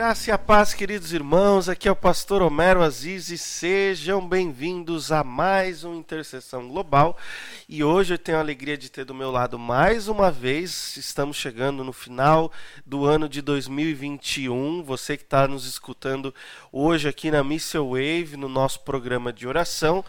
graça e a paz, queridos irmãos. Aqui é o pastor Homero Aziz e sejam bem-vindos a mais uma Intercessão Global. E hoje eu tenho a alegria de ter do meu lado mais uma vez. Estamos chegando no final do ano de 2021. Você que está nos escutando hoje aqui na Missile Wave, no nosso programa de oração.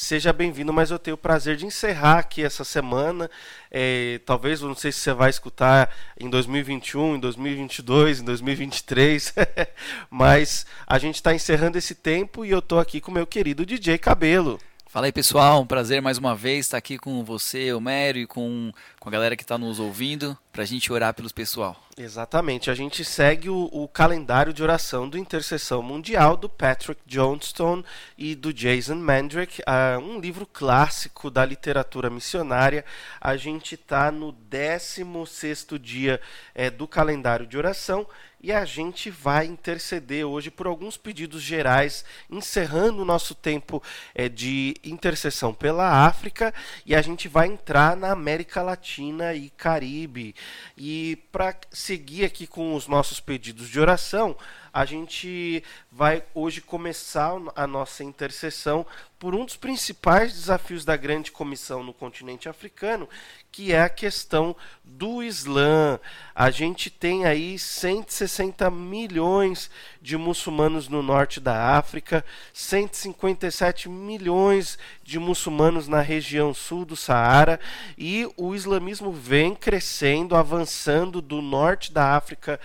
Seja bem-vindo, mas eu tenho o prazer de encerrar aqui essa semana. É, talvez, não sei se você vai escutar em 2021, em 2022, em 2023, mas a gente está encerrando esse tempo e eu estou aqui com o meu querido DJ Cabelo. Fala aí pessoal, um prazer mais uma vez estar aqui com você, o e com, com a galera que está nos ouvindo, para a gente orar pelos pessoal. Exatamente, a gente segue o, o, calendário de oração do Intercessão Mundial do Patrick Johnstone e do Jason Mandrick, uh, um livro clássico da literatura missionária. A gente está no 16 dia é, do calendário de oração e a gente vai interceder hoje por alguns pedidos gerais, encerrando o nosso tempo é, de intercessão pela África e a gente vai entrar na América Latina e Caribe. E para seguir aqui com os nossos pedidos de oração, a gente vai hoje começar a nossa intercessão por um dos principais desafios da grande comissão no continente africano, que é a questão do Islã. A gente tem aí 160 milhões de muçulmanos no norte da África, 157 milhões de muçulmanos na região sul do Saara, e o islamismo vem crescendo, avançando do norte da África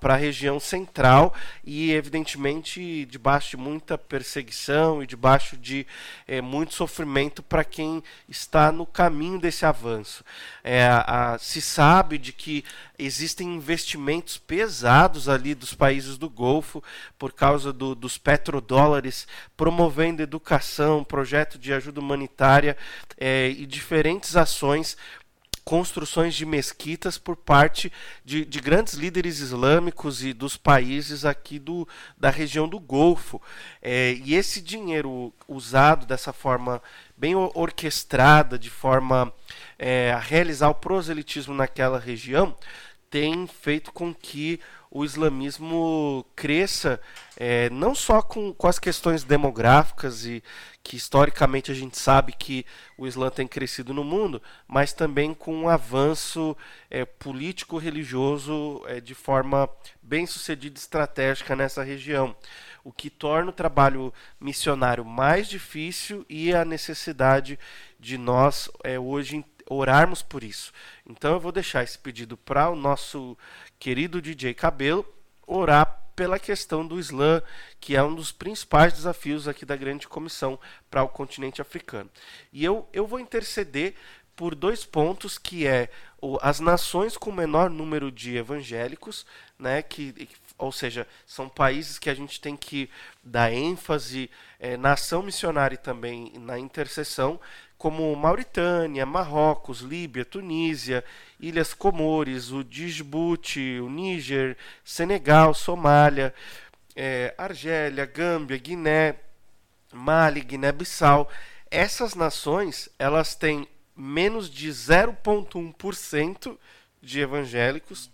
para a região central e, evidentemente, debaixo de muita perseguição e debaixo de é, muito sofrimento para quem está no caminho desse avanço. É, a, se sabe de que existem investimentos pesados ali dos países do Golfo por causa do, dos petrodólares, promovendo educação, projeto de ajuda humanitária é, e diferentes ações construções de mesquitas por parte de, de, grandes líderes islâmicos e dos países aqui do, da região do Golfo. É, e esse dinheiro usado dessa forma bem orquestrada, de forma é, a realizar o proselitismo naquela região, tem feito com que o islamismo cresça é, não só com, com as questões demográficas e que historicamente a gente sabe que o Islã tem crescido no mundo, mas também com um avanço é, político-religioso é, de forma bem sucedida e estratégica nessa região, o que torna o trabalho missionário mais difícil e a necessidade de nós é, hoje orarmos por isso. Então eu vou deixar esse pedido para o nosso querido DJ Cabelo orar pela questão do Islã, que é um dos principais desafios aqui da grande comissão para o continente africano. E eu, eu vou interceder por dois pontos, que é o, as nações com menor número de evangélicos, né, que, ou seja, são países que a gente tem que dar ênfase é, na ação missionária e também na intercessão, como Mauritânia, Marrocos, Líbia, Tunísia, Ilhas Comores, o Djibouti, o Níger, Senegal, Somália, é, Argélia, Gâmbia, Guiné, Mali, Guiné-Bissau. Essas nações elas têm menos de 0,1% de evangélicos.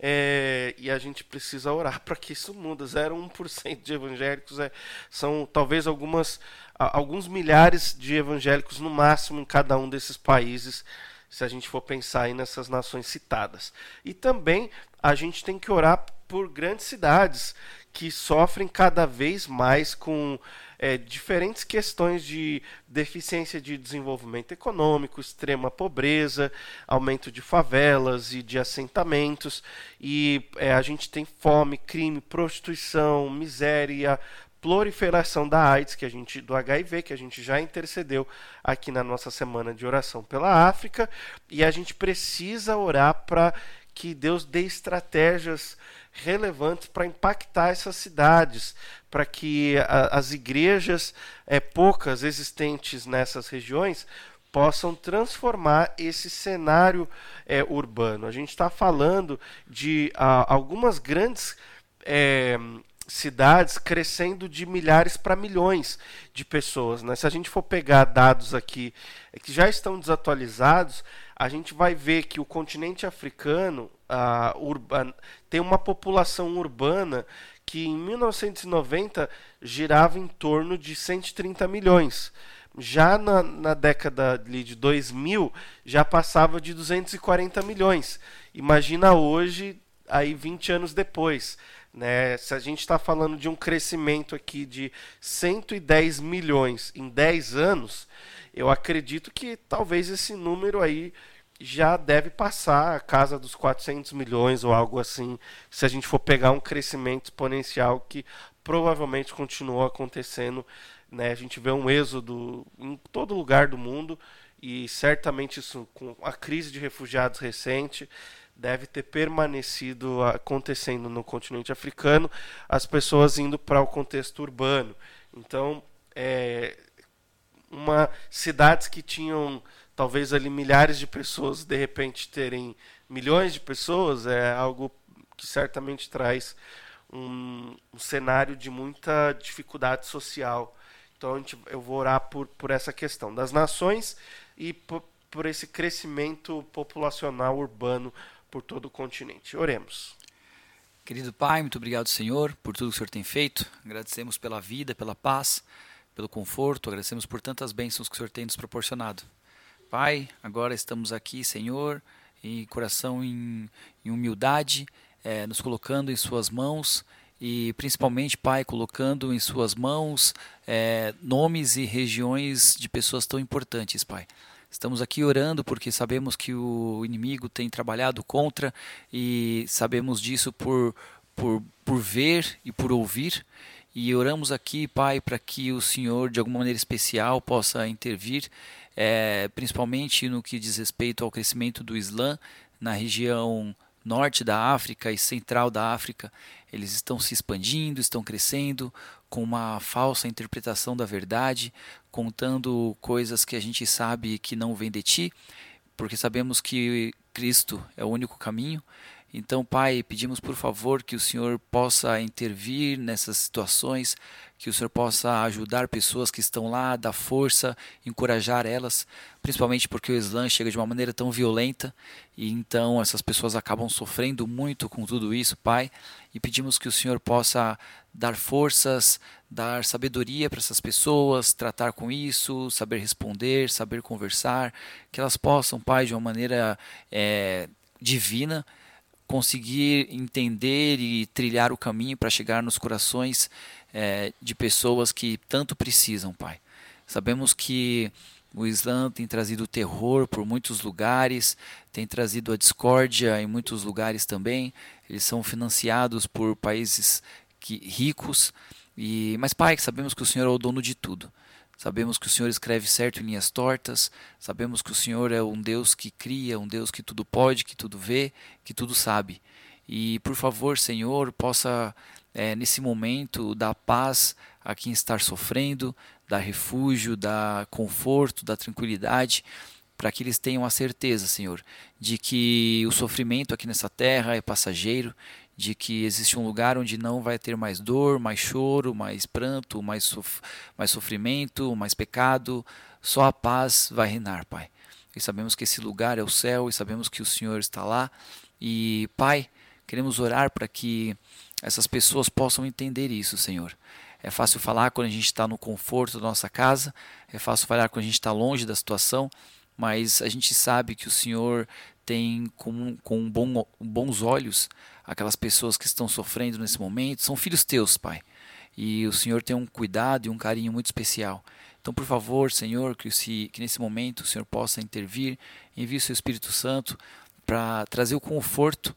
É, e a gente precisa orar para que isso mude. 0,1% de evangélicos é, são talvez algumas alguns milhares de evangélicos no máximo em cada um desses países, se a gente for pensar aí nessas nações citadas. E também a gente tem que orar por grandes cidades que sofrem cada vez mais com é, diferentes questões de deficiência de desenvolvimento econômico, extrema pobreza, aumento de favelas e de assentamentos, e é, a gente tem fome, crime, prostituição, miséria, proliferação da AIDS, que a gente do HIV, que a gente já intercedeu aqui na nossa semana de oração pela África, e a gente precisa orar para que Deus dê estratégias relevantes para impactar essas cidades, para que a, as igrejas é, poucas existentes nessas regiões possam transformar esse cenário é, urbano. A gente está falando de a, algumas grandes é, cidades crescendo de milhares para milhões de pessoas. Né? Se a gente for pegar dados aqui que já estão desatualizados, a gente vai ver que o continente africano uh, tem uma população urbana que em 1990 girava em torno de 130 milhões. Já na, na década de 2000 já passava de 240 milhões. Imagina hoje, aí 20 anos depois. Né? Se a gente está falando de um crescimento aqui de 110 milhões em 10 anos, eu acredito que talvez esse número aí já deve passar a casa dos 400 milhões ou algo assim, se a gente for pegar um crescimento exponencial que provavelmente continuou acontecendo. Né? A gente vê um êxodo em todo lugar do mundo e certamente isso com a crise de refugiados recente deve ter permanecido acontecendo no continente africano, as pessoas indo para o contexto urbano. Então, é, uma cidades que tinham talvez ali milhares de pessoas de repente terem milhões de pessoas é algo que certamente traz um, um cenário de muita dificuldade social. Então gente, eu vou orar por, por essa questão das nações e por, por esse crescimento populacional urbano por todo o continente. Oremos. Querido Pai, muito obrigado, Senhor, por tudo que o Senhor tem feito. Agradecemos pela vida, pela paz, pelo conforto, agradecemos por tantas bênçãos que o Senhor tem nos proporcionado. Pai, agora estamos aqui, Senhor, em coração em, em humildade, é, nos colocando em Suas mãos e principalmente, Pai, colocando em Suas mãos é, nomes e regiões de pessoas tão importantes, Pai. Estamos aqui orando porque sabemos que o inimigo tem trabalhado contra e sabemos disso por, por, por ver e por ouvir. E oramos aqui, Pai, para que o Senhor, de alguma maneira especial, possa intervir, é, principalmente no que diz respeito ao crescimento do Islã na região norte da África e central da África. Eles estão se expandindo, estão crescendo com uma falsa interpretação da verdade, contando coisas que a gente sabe que não vem de ti, porque sabemos que Cristo é o único caminho. Então, Pai, pedimos por favor que o Senhor possa intervir nessas situações, que o Senhor possa ajudar pessoas que estão lá, dar força, encorajar elas, principalmente porque o Islã chega de uma maneira tão violenta e então essas pessoas acabam sofrendo muito com tudo isso, Pai, e pedimos que o Senhor possa dar forças, dar sabedoria para essas pessoas, tratar com isso, saber responder, saber conversar, que elas possam, Pai, de uma maneira é, divina, conseguir entender e trilhar o caminho para chegar nos corações é, de pessoas que tanto precisam, Pai. Sabemos que o Islã tem trazido terror por muitos lugares, tem trazido a discórdia em muitos lugares também. Eles são financiados por países que, ricos. E, mas, Pai, sabemos que o Senhor é o dono de tudo. Sabemos que o Senhor escreve certo em linhas tortas. Sabemos que o Senhor é um Deus que cria, um Deus que tudo pode, que tudo vê, que tudo sabe. E, por favor, Senhor, possa é, nesse momento dar paz a quem está sofrendo, dar refúgio, dar conforto, dar tranquilidade, para que eles tenham a certeza, Senhor, de que o sofrimento aqui nessa terra é passageiro, de que existe um lugar onde não vai ter mais dor, mais choro, mais pranto, mais, sof mais sofrimento, mais pecado, só a paz vai reinar, Pai. E sabemos que esse lugar é o céu e sabemos que o Senhor está lá. E, Pai, queremos orar para que essas pessoas possam entender isso, Senhor. É fácil falar quando a gente está no conforto da nossa casa, é fácil falar quando a gente está longe da situação, mas a gente sabe que o Senhor tem com, com bom, bons olhos aquelas pessoas que estão sofrendo nesse momento, são filhos teus, Pai. E o Senhor tem um cuidado e um carinho muito especial. Então, por favor, Senhor, que, se, que nesse momento o Senhor possa intervir, envie o seu Espírito Santo para trazer o conforto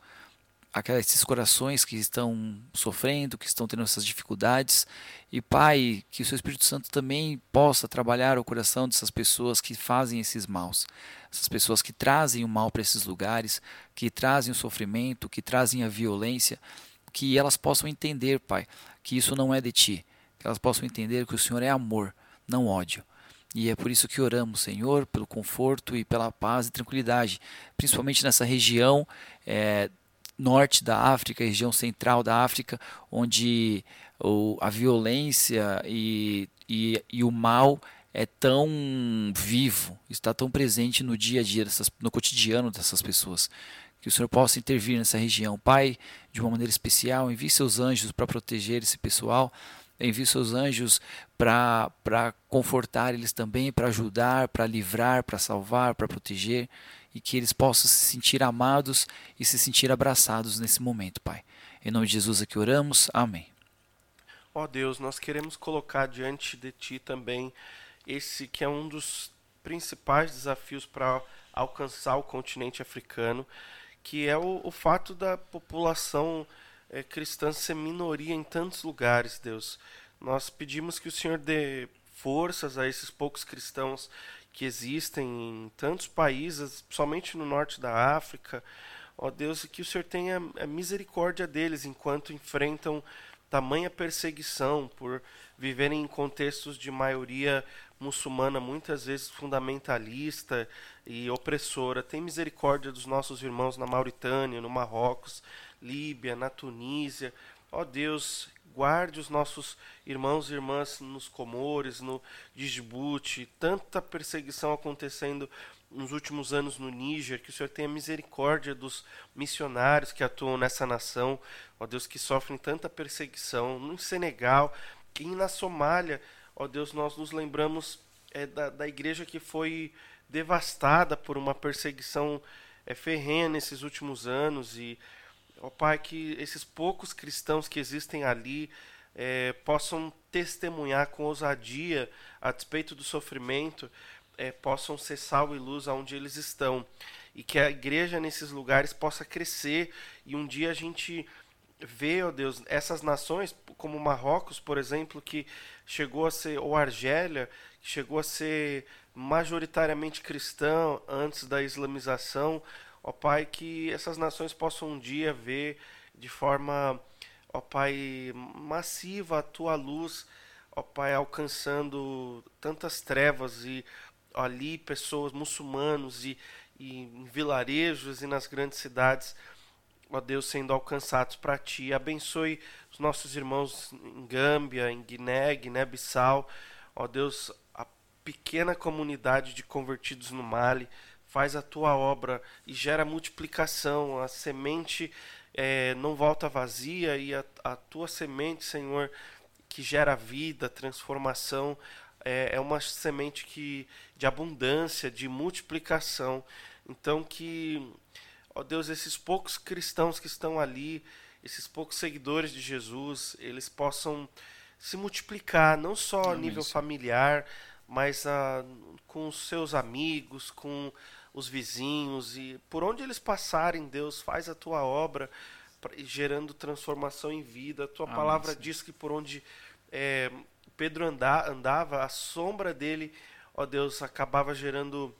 a esses corações que estão sofrendo, que estão tendo essas dificuldades. E, Pai, que o seu Espírito Santo também possa trabalhar o coração dessas pessoas que fazem esses maus essas pessoas que trazem o mal para esses lugares, que trazem o sofrimento, que trazem a violência, que elas possam entender, Pai, que isso não é de ti, que elas possam entender que o Senhor é amor, não ódio. E é por isso que oramos, Senhor, pelo conforto e pela paz e tranquilidade, principalmente nessa região é, norte da África, região central da África, onde o, a violência e, e, e o mal é tão vivo, está tão presente no dia a dia, dessas, no cotidiano dessas pessoas. Que o Senhor possa intervir nessa região. Pai, de uma maneira especial, envie seus anjos para proteger esse pessoal, envie seus anjos para confortar eles também, para ajudar, para livrar, para salvar, para proteger, e que eles possam se sentir amados e se sentir abraçados nesse momento, Pai. Em nome de Jesus é que oramos. Amém. Ó oh Deus, nós queremos colocar diante de Ti também esse que é um dos principais desafios para alcançar o continente africano, que é o, o fato da população é, cristã ser minoria em tantos lugares, Deus. Nós pedimos que o Senhor dê forças a esses poucos cristãos que existem em tantos países, somente no norte da África. Ó Deus, e que o Senhor tenha a misericórdia deles enquanto enfrentam tamanha perseguição por viverem em contextos de maioria muçulmana, muitas vezes fundamentalista e opressora. Tem misericórdia dos nossos irmãos na Mauritânia, no Marrocos, Líbia, na Tunísia. Ó Deus, guarde os nossos irmãos e irmãs nos Comores, no Djibouti, tanta perseguição acontecendo nos últimos anos no Níger, que o Senhor tenha misericórdia dos missionários que atuam nessa nação, ó Deus, que sofrem tanta perseguição, no Senegal, e na Somália, ó Deus, nós nos lembramos é, da, da igreja que foi devastada por uma perseguição é, ferrenha nesses últimos anos e ó Pai que esses poucos cristãos que existem ali é, possam testemunhar com ousadia a despeito do sofrimento é, possam ser sal e luz aonde eles estão. E que a igreja nesses lugares possa crescer. E um dia a gente vê, ó Deus, essas nações, como Marrocos, por exemplo, que chegou a ser, ou Argélia, que chegou a ser majoritariamente cristão antes da islamização, ó Pai, que essas nações possam um dia ver de forma, ó Pai, massiva a tua luz, ó Pai, alcançando tantas trevas e ali pessoas muçulmanos e, e em vilarejos e nas grandes cidades ó Deus, sendo alcançados para ti. Abençoe os nossos irmãos em Gâmbia, em Guiné, Guiné-Bissau. Ó Deus, a pequena comunidade de convertidos no Mali, faz a tua obra e gera multiplicação. A semente é, não volta vazia e a, a, tua semente, Senhor, que gera vida, transformação, é, é uma semente que de abundância, de multiplicação. Então que Ó Deus, esses poucos cristãos que estão ali, esses poucos seguidores de Jesus, eles possam se multiplicar, não só a nível familiar, mas a, com os seus amigos, com os vizinhos e por onde eles passarem, Deus faz a tua obra gerando transformação em vida. A tua palavra sim. diz que por onde é, Pedro anda, andava, a sombra dele, ó Deus, acabava gerando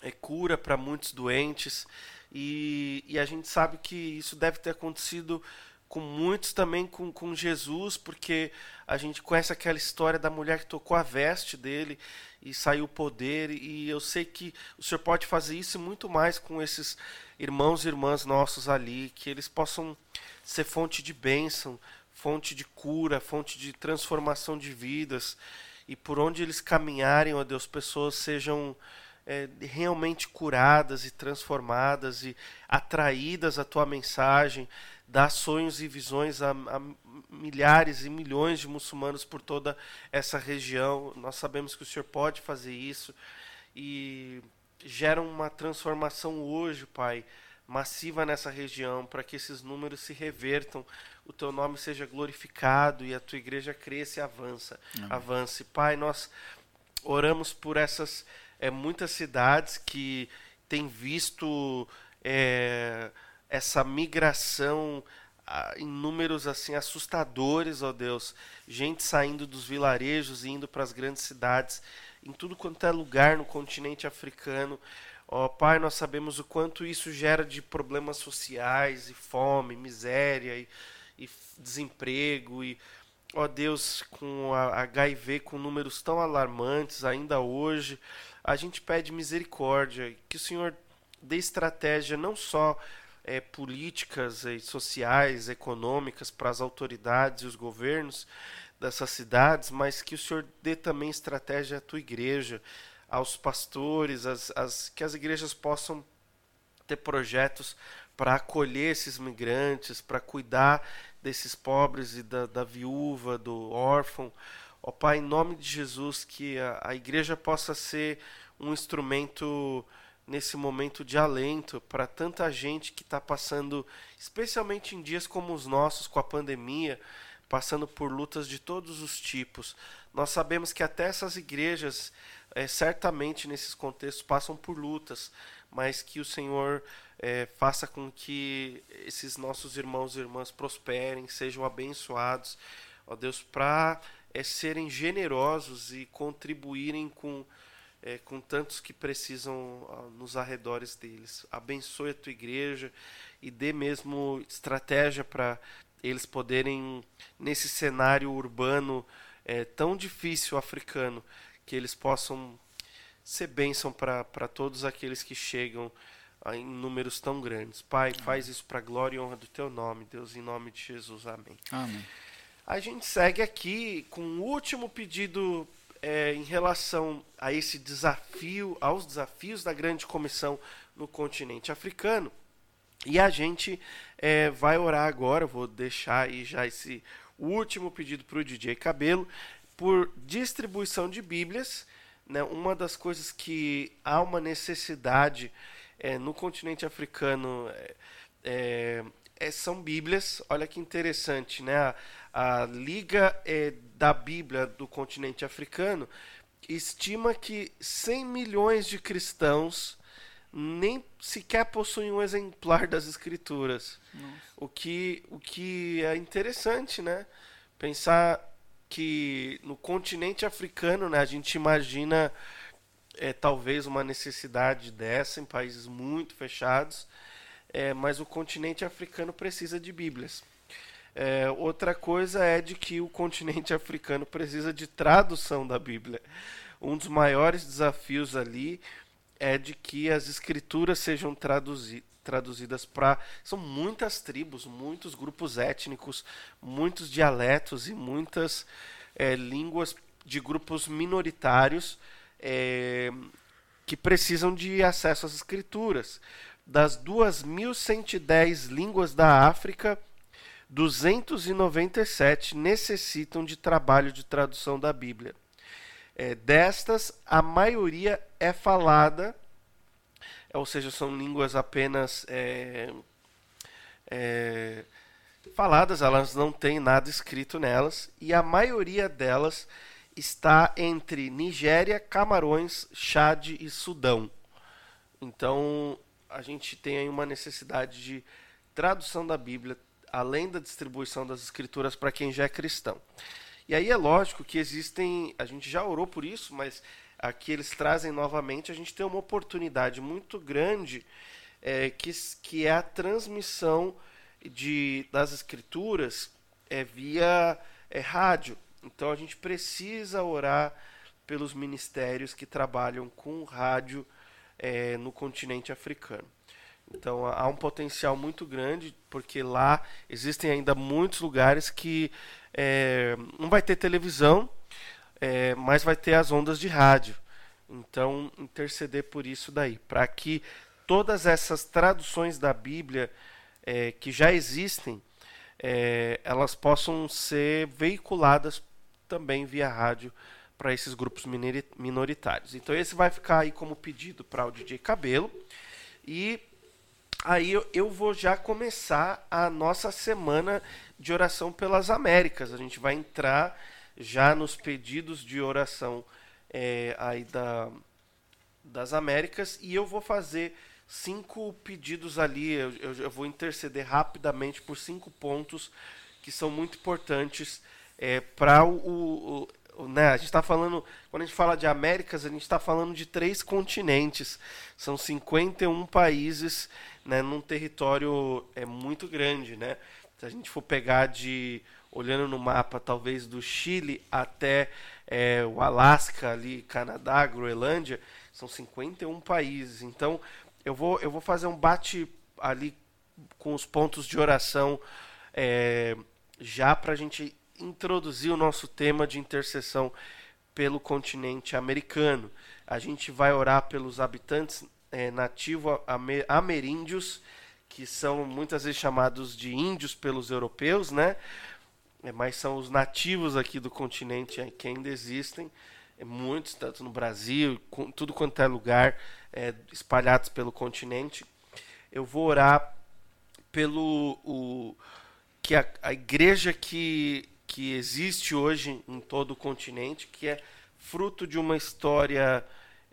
é, cura para muitos doentes. E, e a gente sabe que isso deve ter acontecido com muitos também com, com Jesus, porque a gente conhece aquela história da mulher que tocou a veste dele e saiu o poder, e eu sei que o Senhor pode fazer isso muito mais com esses irmãos e irmãs nossos ali, que eles possam ser fonte de bênção, fonte de cura, fonte de transformação de vidas, e por onde eles caminharem, ó Deus, pessoas sejam é, realmente curadas e transformadas e atraídas à tua mensagem, dá sonhos e visões a, a, milhares e milhões de muçulmanos por toda essa região. Nós sabemos que o Senhor pode fazer isso e gera uma transformação hoje, Pai, massiva nessa região, para que esses números se revertam, o teu nome seja glorificado e a tua igreja cresça e avança, avance. Pai, nós oramos por essas é, muitas cidades que têm visto é, essa migração em números assim assustadores, ó Deus, gente saindo dos vilarejos e indo para as grandes cidades, em tudo quanto é lugar no continente africano. Ó Pai, nós sabemos o quanto isso gera de problemas sociais e fome, miséria e, e desemprego e ó Deus, com a HIV com números tão alarmantes ainda hoje, a gente pede misericórdia, que o Senhor dê estratégia não só é, políticas e sociais, econômicas para as autoridades e os governos dessas cidades, mas que o Senhor dê também estratégia à tua igreja, aos pastores, as, as, que as igrejas possam ter projetos para acolher esses migrantes, para cuidar desses pobres e da, da viúva, do órfão. Ó Pai, em nome de Jesus, que a, a igreja possa ser um instrumento nesse momento de alento para tanta gente que está passando, especialmente em dias como os nossos, com a pandemia, passando por lutas de todos os tipos. Nós sabemos que até essas igrejas, é, certamente nesses contextos, passam por lutas, mas que o Senhor é, faça com que esses nossos irmãos e irmãs prosperem, sejam abençoados, ó Deus, para é, serem generosos e contribuírem com, é, com tantos que precisam nos arredores deles. Abençoe a tua igreja e dê mesmo estratégia para eles poderem, nesse cenário urbano é, tão difícil africano, que eles possam ser bênção para todos aqueles que chegam em números tão grandes. Pai, Amém. faz isso para a glória e honra do teu nome, Deus, em nome de Jesus. Amém. Amém. A gente segue aqui com o último pedido é, em relação a esse desafio, aos desafios da grande comissão no continente africano. E a gente é, vai orar agora, vou deixar aí já esse último pedido para o DJ Cabelo, por distribuição de Bíblias. Né, uma das coisas que há uma necessidade é, no continente africano é, é, é são Bíblias. Olha que interessante, né? A, a Liga é, da Bíblia do continente africano estima que 100 milhões de cristãos nem sequer possuem um exemplar das escrituras. O que, o que é interessante, né? Pensar que no continente africano, né, a gente imagina é, talvez uma necessidade dessa em países muito fechados, é, mas o continente africano precisa de Bíblias. É, outra coisa é de que o continente africano precisa de tradução da Bíblia. Um dos maiores desafios ali é de que as escrituras sejam traduzi traduzidas para. São muitas tribos, muitos grupos étnicos, muitos dialetos e muitas é, línguas de grupos minoritários é, que precisam de acesso às escrituras. Das 2.110 línguas da África, 297 necessitam de trabalho de tradução da Bíblia. É, destas, a maioria é falada, ou seja, são línguas apenas é, é, faladas, elas não têm nada escrito nelas, e a maioria delas está entre Nigéria, Camarões, Chad e Sudão. Então, a gente tem aí uma necessidade de tradução da Bíblia, além da distribuição das escrituras para quem já é cristão. E aí é lógico que existem, a gente já orou por isso, mas aqui eles trazem novamente, a gente tem uma oportunidade muito grande é, que, que é a transmissão de, das escrituras é, via é, rádio. Então a gente precisa orar pelos ministérios que trabalham com rádio é, no continente africano. Então há um potencial muito grande, porque lá existem ainda muitos lugares que é, não vai ter televisão, é, mas vai ter as ondas de rádio. Então, interceder por isso daí, para que todas essas traduções da Bíblia é, que já existem, é, elas possam ser veiculadas também via rádio para esses grupos minoritários. Então, esse vai ficar aí como pedido para o DJ Cabelo. E aí eu, eu vou já começar a nossa semana de oração pelas Américas. A gente vai entrar já nos pedidos de oração é, aí da, das Américas e eu vou fazer cinco pedidos ali. Eu, eu, eu, vou interceder rapidamente por cinco pontos que são muito importantes é, para o, o, o, né, a gente está falando, quando a gente fala de Américas, a gente está falando de três continentes. São 51 países né, num território é, muito grande, né? Se a gente for pegar de olhando no mapa, talvez do Chile até é, o Alasca, ali, Canadá, Groenlândia, são 51 países. Então, eu vou, eu vou fazer um bate ali com os pontos de oração é, já para a gente introduzir o nosso tema de intercessão pelo continente americano. A gente vai orar pelos habitantes é, nativo ameríndios, que são muitas vezes chamados de índios pelos europeus, né? É, mas são os nativos aqui do continente que ainda existem, é, muitos, tanto no Brasil, com, tudo quanto é lugar, espalhados pelo continente. Eu vou orar pelo o, que a, a igreja que, que existe hoje em todo o continente, que é fruto de uma história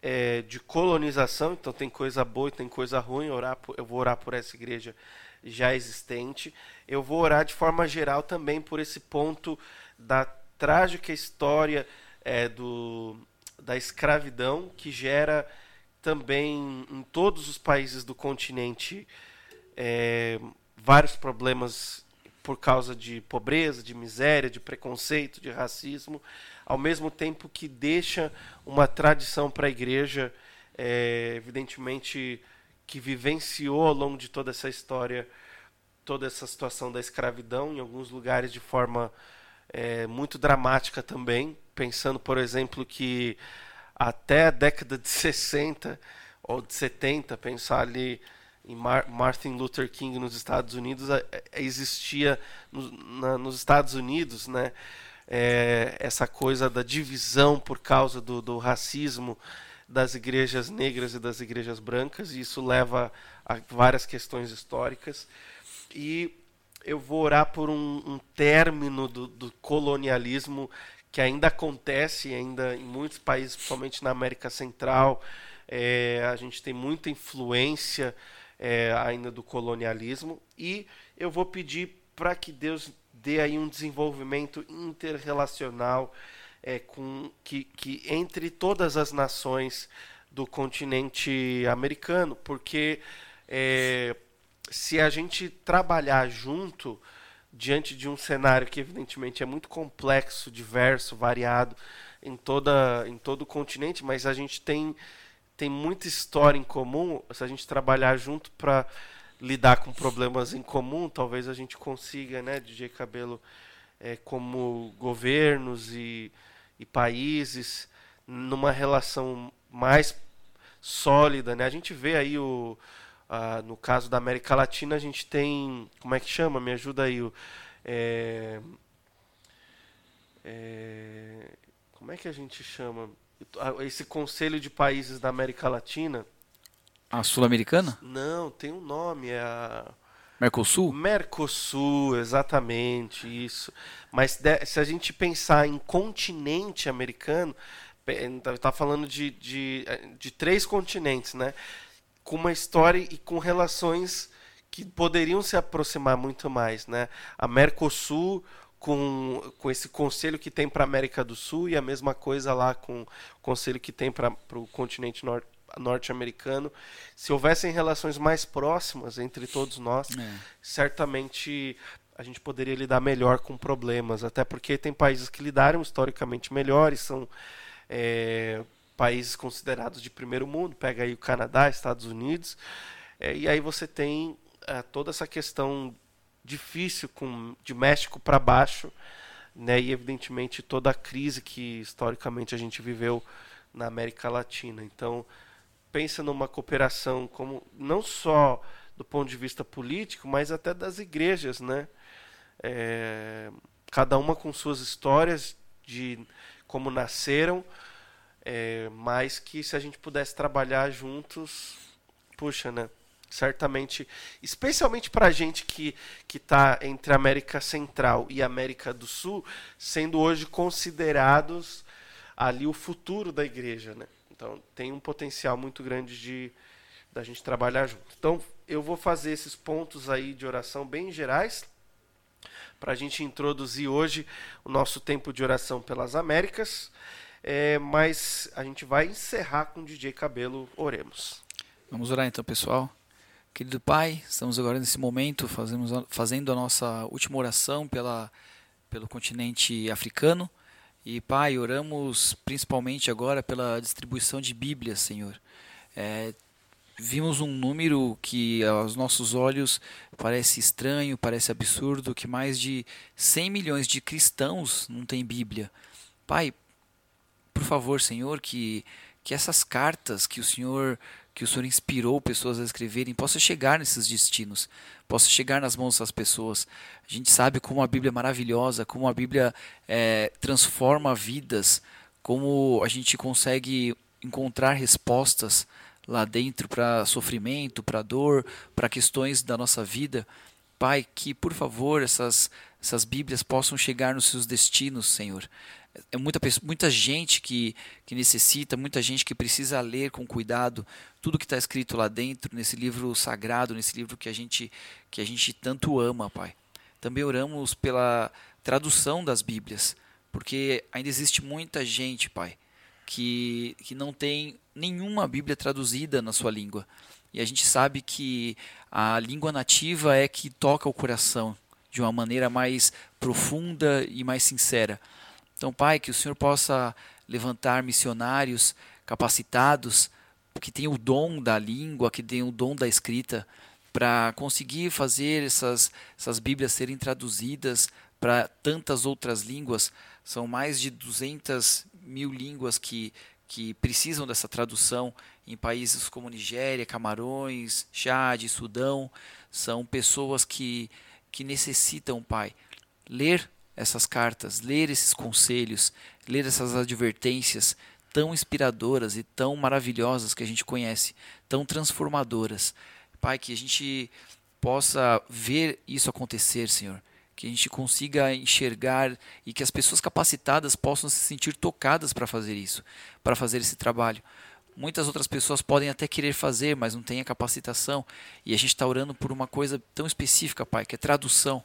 é, de colonização, então tem coisa boa e tem coisa ruim. Orar por, eu vou orar por essa igreja já existente. Eu vou orar de forma geral também por esse ponto da trágica história é, do, da escravidão que gera também em todos os países do continente é, vários problemas por causa de pobreza, de miséria, de preconceito, de racismo ao mesmo tempo que deixa uma tradição para a igreja, é, evidentemente, que vivenciou ao longo de toda essa história, toda essa situação da escravidão, em alguns lugares de forma é, muito dramática também, pensando, por exemplo, que até a década de 60 ou de 70, pensar ali em Martin Luther King nos Estados Unidos, existia no, na, nos Estados Unidos, né, é, essa coisa da divisão por causa do, do, racismo das igrejas negras e das igrejas brancas, e isso leva a várias questões históricas. E eu vou orar por um, um término do, do, colonialismo que ainda acontece ainda em muitos países, principalmente na América Central. É, a gente tem muita influência é, ainda do colonialismo. E eu vou pedir para que Deus dê aí um desenvolvimento interrelacional é, com, que, que entre todas as nações do continente americano, porque é, se a gente trabalhar junto diante de um cenário que evidentemente é muito complexo, diverso, variado em toda em todo o continente, mas a gente tem tem muita história em comum, se a gente trabalhar junto para lidar com problemas em comum, talvez a gente consiga, né, DJ Cabelo, é, como governos e, e países, numa relação mais sólida, né? A gente vê aí o no caso da América Latina a gente tem como é que chama? Me ajuda aí o é, é, como é que a gente chama esse conselho de países da América Latina? A Sul-Americana? Não, tem um nome, é a. Mercosul? Mercosul, exatamente, isso. Mas se a gente pensar em continente americano, está falando de, de, de três continentes, né? Com uma história e com relações que poderiam se aproximar muito mais, né? A Mercosul com, com esse conselho que tem para a América do Sul e a mesma coisa lá com o conselho que tem para o continente norte norte-americano, se houvessem relações mais próximas entre todos nós, é. certamente a gente poderia lidar melhor com problemas, até porque tem países que lidaram historicamente melhores, são é, países considerados de primeiro mundo, pega aí o Canadá, Estados Unidos, é, e aí você tem é, toda essa questão difícil com de México para baixo, né, e evidentemente toda a crise que historicamente a gente viveu na América Latina. Então, pensa numa cooperação como não só do ponto de vista político, mas até das igrejas, né? É, cada uma com suas histórias de como nasceram, é, mas que se a gente pudesse trabalhar juntos, puxa, né? Certamente, especialmente para a gente que que está entre América Central e América do Sul, sendo hoje considerados ali o futuro da igreja, né? Então tem um potencial muito grande de da gente trabalhar junto. Então eu vou fazer esses pontos aí de oração bem gerais para a gente introduzir hoje o nosso tempo de oração pelas Américas. É, mas a gente vai encerrar com o DJ Cabelo. Oremos. Vamos orar então, pessoal. Querido Pai, estamos agora nesse momento fazemos, fazendo a nossa última oração pela, pelo continente africano. E, Pai, oramos principalmente agora pela distribuição de Bíblias, Senhor. É, vimos um número que aos nossos olhos parece estranho, parece absurdo, que mais de 100 milhões de cristãos não têm Bíblia. Pai, por favor, Senhor, que que essas cartas que o Senhor que o Senhor inspirou pessoas a escreverem possa chegar nesses destinos, possa chegar nas mãos das pessoas. A gente sabe como a Bíblia é maravilhosa, como a Bíblia é, transforma vidas, como a gente consegue encontrar respostas lá dentro para sofrimento, para dor, para questões da nossa vida. Pai, que por favor essas, essas Bíblias possam chegar nos seus destinos, Senhor é muita, muita gente que, que necessita, muita gente que precisa ler com cuidado tudo que está escrito lá dentro, nesse livro sagrado, nesse livro que a gente, que a gente tanto ama, Pai. Também oramos pela tradução das Bíblias, porque ainda existe muita gente, Pai, que, que não tem nenhuma Bíblia traduzida na sua língua. E a gente sabe que a língua nativa é que toca o coração de uma maneira mais profunda e mais sincera. Então, Pai, que o Senhor possa levantar missionários capacitados, que tenham o dom da língua, que tenham o dom da escrita, para conseguir fazer essas, essas Bíblias serem traduzidas para tantas outras línguas. São mais de 200 mil línguas que, que precisam dessa tradução em países como Nigéria, Camarões, Chad, Sudão. São pessoas que, que necessitam, Pai, ler essas cartas, ler esses conselhos, ler essas advertências tão inspiradoras e tão maravilhosas que a gente conhece, tão transformadoras. Pai, que a gente possa ver isso acontecer, Senhor. Que a gente consiga enxergar e que as pessoas capacitadas possam se sentir tocadas para fazer isso, para fazer esse trabalho. Muitas outras pessoas podem até querer fazer, mas não têm a capacitação. E a gente está orando por uma coisa tão específica, Pai, que é tradução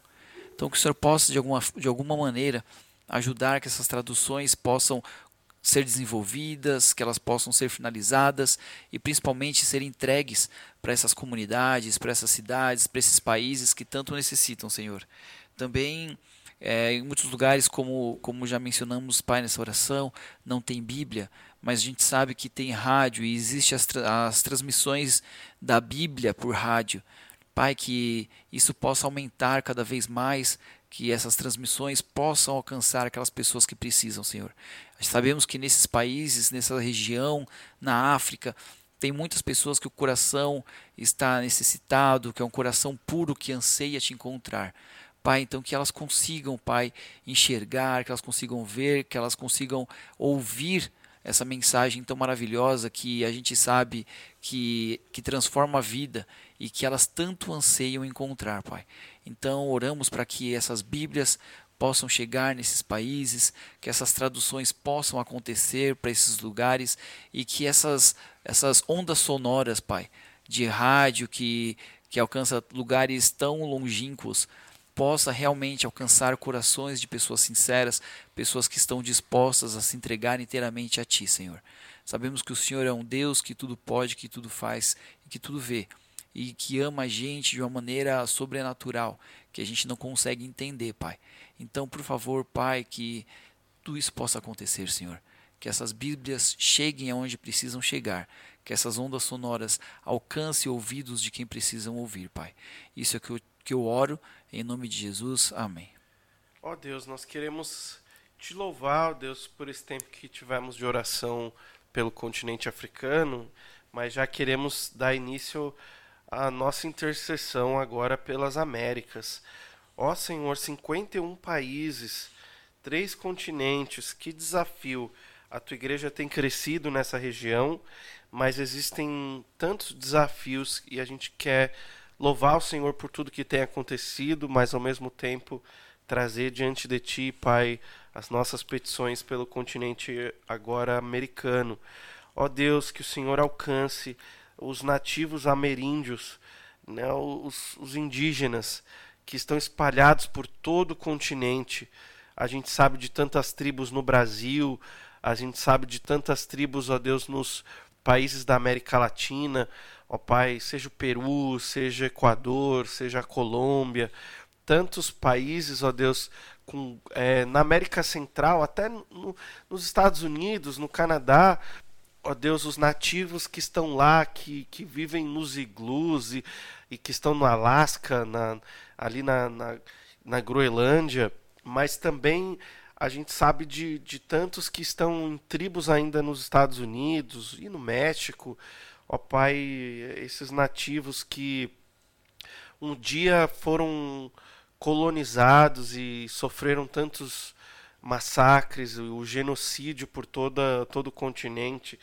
então, que o Senhor possa, de alguma, de alguma maneira, ajudar que essas traduções possam ser desenvolvidas, que elas possam ser finalizadas e principalmente ser entregues para essas comunidades, para essas cidades, para esses países que tanto necessitam, Senhor. Também é, em muitos lugares, como, como já mencionamos, Pai, nessa oração, não tem Bíblia, mas a gente sabe que tem rádio e existem as, tra as transmissões da Bíblia por rádio. Pai, que isso possa aumentar cada vez mais, que essas transmissões possam alcançar aquelas pessoas que precisam, Senhor. Sabemos que nesses países, nessa região, na África, tem muitas pessoas que o coração está necessitado, que é um coração puro que anseia te encontrar. Pai, então que elas consigam, Pai, enxergar, que elas consigam ver, que elas consigam ouvir essa mensagem tão maravilhosa que a gente sabe que, que transforma a vida e que elas tanto anseiam encontrar, Pai. Então, oramos para que essas Bíblias possam chegar nesses países, que essas traduções possam acontecer para esses lugares e que essas, essas ondas sonoras, Pai, de rádio que, que alcança lugares tão longínquos, possa realmente alcançar corações de pessoas sinceras, pessoas que estão dispostas a se entregar inteiramente a Ti, Senhor. Sabemos que o Senhor é um Deus que tudo pode, que tudo faz e que tudo vê, e que ama a gente de uma maneira sobrenatural, que a gente não consegue entender, Pai. Então, por favor, Pai, que tudo isso possa acontecer, Senhor. Que essas Bíblias cheguem aonde precisam chegar, que essas ondas sonoras alcancem ouvidos de quem precisam ouvir, Pai. Isso é que eu que eu oro em nome de Jesus. Amém. Ó oh Deus, nós queremos te louvar, ó Deus, por esse tempo que tivemos de oração pelo continente africano, mas já queremos dar início à nossa intercessão agora pelas Américas. Ó Senhor, 51 países, três continentes, que desafio! A tua igreja tem crescido nessa região, mas existem tantos desafios e a gente quer louvar o Senhor por tudo que tem acontecido, mas ao mesmo tempo trazer diante de Ti, Pai, as nossas petições pelo continente agora americano. Ó Deus, que o Senhor alcance os nativos ameríndios, né, os, os indígenas que estão espalhados por todo o continente. A gente sabe de tantas tribos no Brasil, a gente sabe de tantas tribos, ó Deus, nos países da América Latina, ó Pai, seja o Peru, seja Equador, seja a Colômbia, tantos países, ó Deus, com, é, na América Central, até no, nos Estados Unidos, no Canadá, ó Deus, os nativos que estão lá, que, que vivem nos iglus e, e que estão no Alasca, na, ali na, na, na Groenlândia, mas também a gente sabe de, de tantos que estão em tribos ainda nos Estados Unidos e no México. Ó Pai, esses nativos que um dia foram colonizados e sofreram tantos massacres, o genocídio por toda, todo o continente,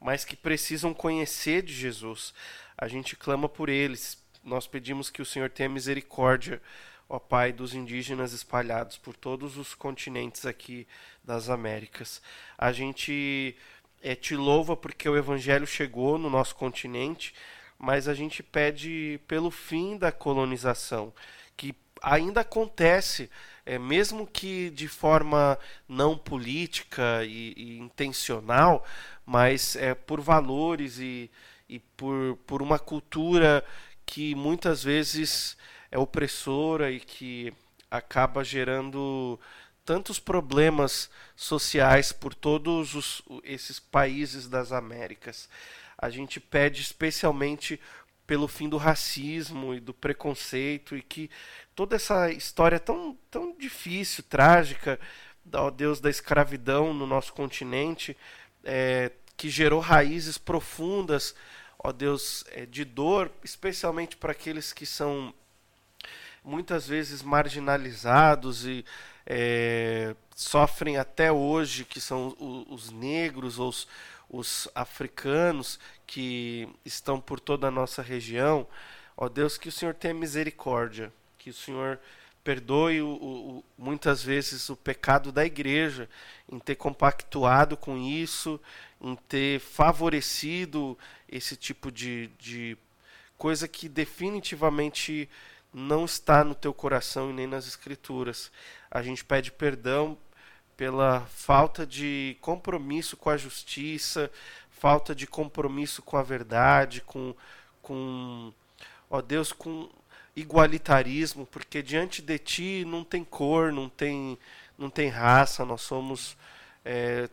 mas que precisam conhecer de Jesus. A gente clama por eles. Nós pedimos que o Senhor tenha misericórdia, ó Pai, dos indígenas espalhados por todos os continentes aqui das Américas. A gente é, te louva porque o Evangelho chegou no nosso continente, mas a gente pede pelo fim da colonização, que ainda acontece é, mesmo que de forma não política e, e intencional, mas é, por valores e, e por, por uma cultura que muitas vezes é opressora e que acaba gerando tantos problemas sociais por todos os, esses países das Américas. A gente pede especialmente pelo fim do racismo e do preconceito e que toda essa história tão, tão difícil, trágica, ó Deus, da escravidão no nosso continente, é, que gerou raízes profundas, ó Deus, é, de dor, especialmente para aqueles que são muitas vezes marginalizados e é, sofrem até hoje, que são os, os negros ou os, os africanos que estão por toda a nossa região. Ó Deus, que o Senhor tenha misericórdia, que o Senhor perdoe o, o, muitas vezes o pecado da igreja em ter compactuado com isso, em ter favorecido esse tipo de, de coisa que definitivamente não está no teu coração e nem nas escrituras. A gente pede perdão pela falta de compromisso com a justiça, falta de compromisso com a verdade, com, com ó Deus, com igualitarismo, porque diante de ti não tem cor, não tem, não tem raça, nós somos é,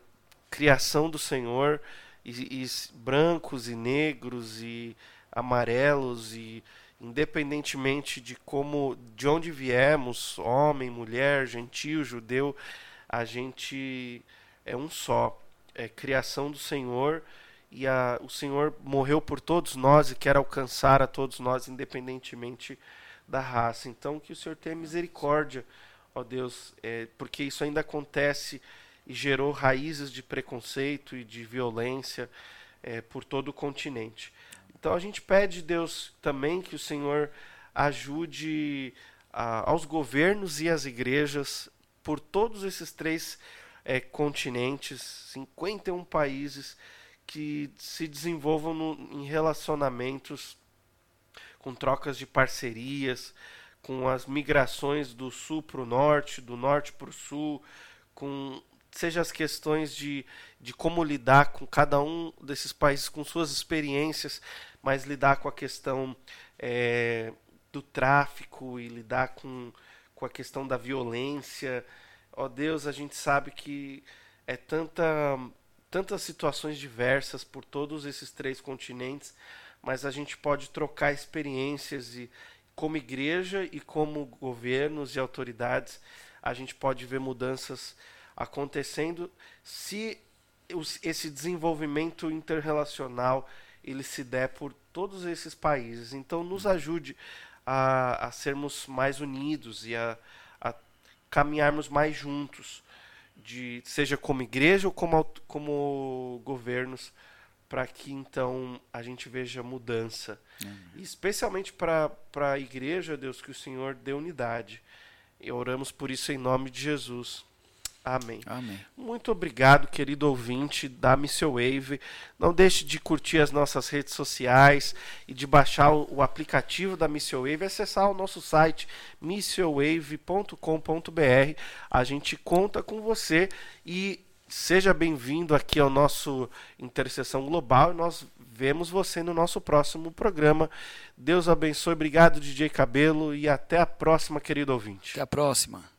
criação do Senhor, e, e brancos e negros e amarelos e independentemente de como de onde viemos, homem, mulher, gentil, judeu, a gente é um só, é criação do Senhor e a, o Senhor morreu por todos nós e quer alcançar a todos nós, independentemente da raça. Então, que o Senhor tenha misericórdia, ó Deus, é, porque isso ainda acontece e gerou raízes de preconceito e de violência é, por todo o continente. Então, a gente pede, Deus, também que o Senhor ajude a, aos governos e às igrejas por todos esses três é, continentes, 51 países que se desenvolvam no, em relacionamentos com trocas de parcerias, com as migrações do sul para o norte, do norte para o sul, com seja as questões de, de como lidar com cada um desses países com suas experiências, mas lidar com a questão é, do tráfico e lidar com com a questão da violência. Ó Deus, a gente sabe que é tanta tantas situações diversas por todos esses três continentes, mas a gente pode trocar experiências e como igreja e como governos e autoridades, a gente pode ver mudanças acontecendo se esse desenvolvimento interrelacional ele se der por todos esses países. Então nos ajude a, a sermos mais unidos e a, a caminharmos mais juntos, de, seja como igreja ou como, como governos, para que então a gente veja mudança. Uhum. Especialmente para a igreja, Deus, que o Senhor dê unidade. E oramos por isso em nome de Jesus. Amém. Amém. Muito obrigado, querido ouvinte da Missio Wave. Não deixe de curtir as nossas redes sociais e de baixar o, aplicativo da Missio Wave acessar o nosso site missiowave.com.br. A gente conta com você e seja bem-vindo aqui ao nosso Intercessão Global e nós vemos você no nosso próximo programa. Deus abençoe. Obrigado, DJ Cabelo, e até a próxima, querido ouvinte. Até a próxima.